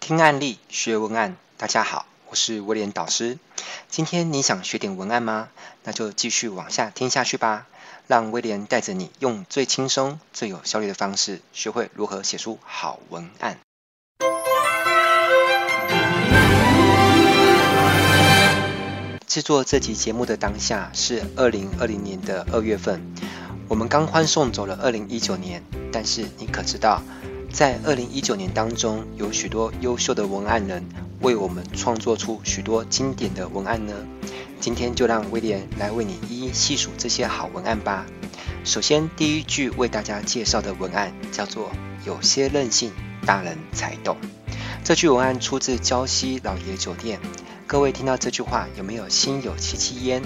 听案例学文案，大家好，我是威廉导师。今天你想学点文案吗？那就继续往下听下去吧。让威廉带着你用最轻松、最有效率的方式，学会如何写出好文案。制作这集节目的当下是二零二零年的二月份，我们刚欢送走了二零一九年，但是你可知道？在二零一九年当中，有许多优秀的文案人为我们创作出许多经典的文案呢。今天就让威廉来为你一一细数这些好文案吧。首先，第一句为大家介绍的文案叫做“有些任性，大人才懂”。这句文案出自娇西老爷酒店。各位听到这句话有没有心有戚戚焉？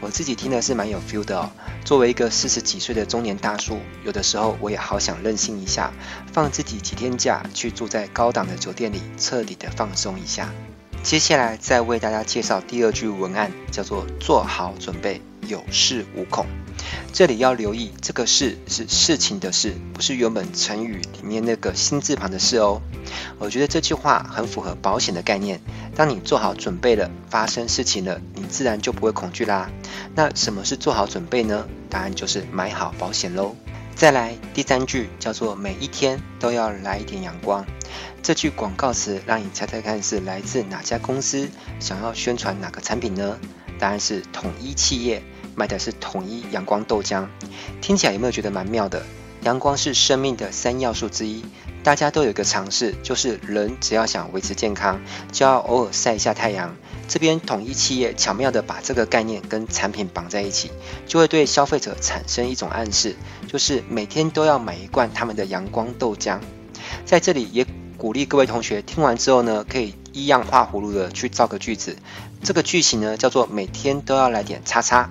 我自己听的是蛮有 feel 的哦。作为一个四十几岁的中年大叔，有的时候我也好想任性一下，放自己几天假去住在高档的酒店里，彻底的放松一下。接下来再为大家介绍第二句文案，叫做“做好准备，有恃无恐”。这里要留意，这个“事”是事情的“事”，不是原本成语里面那个心字旁的“事”哦。我觉得这句话很符合保险的概念。当你做好准备了，发生事情了，你自然就不会恐惧啦。那什么是做好准备呢？答案就是买好保险喽。再来第三句，叫做“每一天都要来一点阳光”。这句广告词让你猜猜看是来自哪家公司，想要宣传哪个产品呢？答案是统一企业。卖的是统一阳光豆浆，听起来有没有觉得蛮妙的？阳光是生命的三要素之一，大家都有一个常识，就是人只要想维持健康，就要偶尔晒一下太阳。这边统一企业巧妙地把这个概念跟产品绑在一起，就会对消费者产生一种暗示，就是每天都要买一罐他们的阳光豆浆。在这里也鼓励各位同学听完之后呢，可以一样画葫芦的去造个句子。这个句型呢叫做每天都要来点叉叉。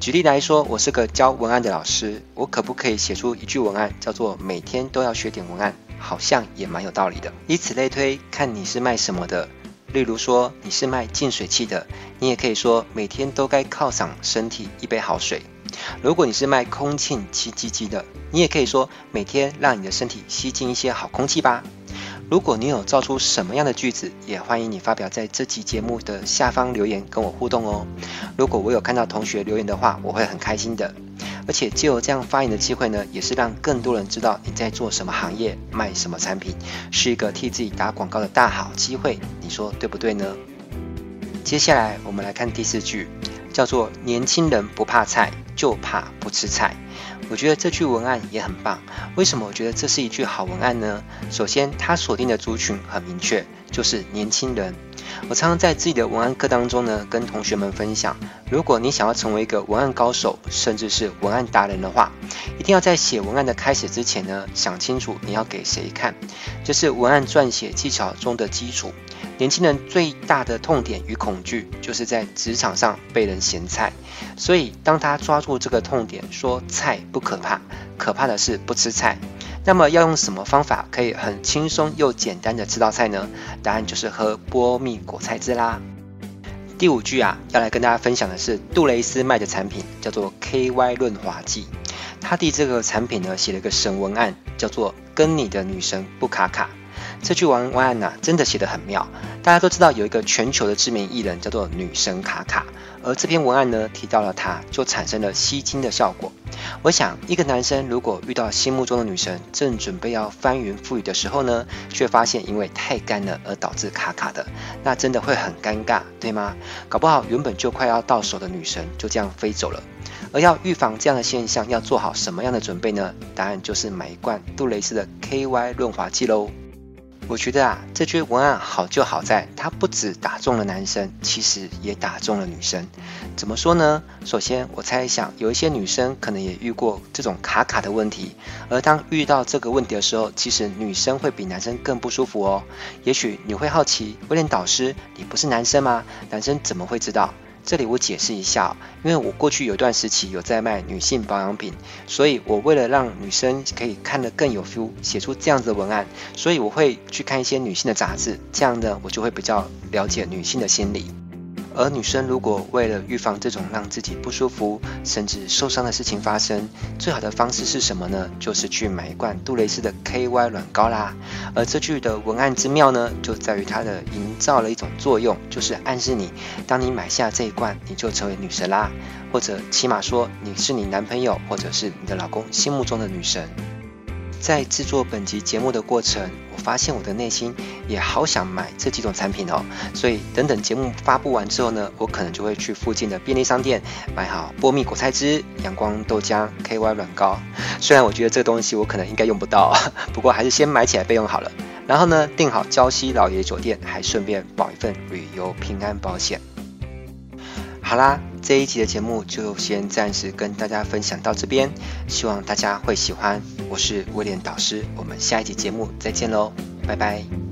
举例来说，我是个教文案的老师，我可不可以写出一句文案，叫做“每天都要学点文案”？好像也蛮有道理的。以此类推，看你是卖什么的。例如说，你是卖净水器的，你也可以说“每天都该犒赏身体一杯好水”。如果你是卖空气清净机的，你也可以说“每天让你的身体吸进一些好空气吧”。如果你有造出什么样的句子，也欢迎你发表在这期节目的下方留言跟我互动哦。如果我有看到同学留言的话，我会很开心的。而且借由这样发言的机会呢，也是让更多人知道你在做什么行业，卖什么产品，是一个替自己打广告的大好机会。你说对不对呢？接下来我们来看第四句，叫做“年轻人不怕菜，就怕不吃菜”。我觉得这句文案也很棒。为什么我觉得这是一句好文案呢？首先，它锁定的族群很明确，就是年轻人。我常常在自己的文案课当中呢，跟同学们分享，如果你想要成为一个文案高手，甚至是文案达人的话，一定要在写文案的开始之前呢，想清楚你要给谁看，这是文案撰写技巧中的基础。年轻人最大的痛点与恐惧，就是在职场上被人嫌菜。所以，当他抓住这个痛点，说菜不可怕，可怕的是不吃菜。那么，要用什么方法可以很轻松又简单的吃到菜呢？答案就是喝波蜜果菜汁啦。第五句啊，要来跟大家分享的是杜蕾斯卖的产品，叫做 KY 润滑剂。他替这个产品呢写了一个神文案，叫做跟你的女神不卡卡。这句文案呐、啊，真的写得很妙。大家都知道有一个全球的知名艺人叫做女神卡卡，而这篇文案呢提到了她，就产生了吸睛的效果。我想，一个男生如果遇到心目中的女神，正准备要翻云覆雨的时候呢，却发现因为太干了而导致卡卡的，那真的会很尴尬，对吗？搞不好原本就快要到手的女神就这样飞走了。而要预防这样的现象，要做好什么样的准备呢？答案就是买一罐杜蕾斯的 KY 润滑剂喽。我觉得啊，这句文案好就好在它不只打中了男生，其实也打中了女生。怎么说呢？首先，我猜想有一些女生可能也遇过这种卡卡的问题，而当遇到这个问题的时候，其实女生会比男生更不舒服哦。也许你会好奇，威廉导师，你不是男生吗？男生怎么会知道？这里我解释一下，因为我过去有一段时期有在卖女性保养品，所以我为了让女生可以看得更有 feel，写出这样子的文案，所以我会去看一些女性的杂志，这样呢，我就会比较了解女性的心理。而女生如果为了预防这种让自己不舒服甚至受伤的事情发生，最好的方式是什么呢？就是去买一罐杜蕾斯的 KY 软膏啦。而这句的文案之妙呢，就在于它的营造了一种作用，就是暗示你，当你买下这一罐，你就成为女神啦，或者起码说你是你男朋友或者是你的老公心目中的女神。在制作本集节目的过程，我发现我的内心也好想买这几种产品哦。所以等等节目发布完之后呢，我可能就会去附近的便利商店买好波蜜果菜汁、阳光豆浆、KY 软膏。虽然我觉得这个东西我可能应该用不到，不过还是先买起来备用好了。然后呢，订好礁溪老爷酒店，还顺便保一份旅游平安保险。好啦，这一集的节目就先暂时跟大家分享到这边，希望大家会喜欢。我是威廉导师，我们下一集节目再见喽，拜拜。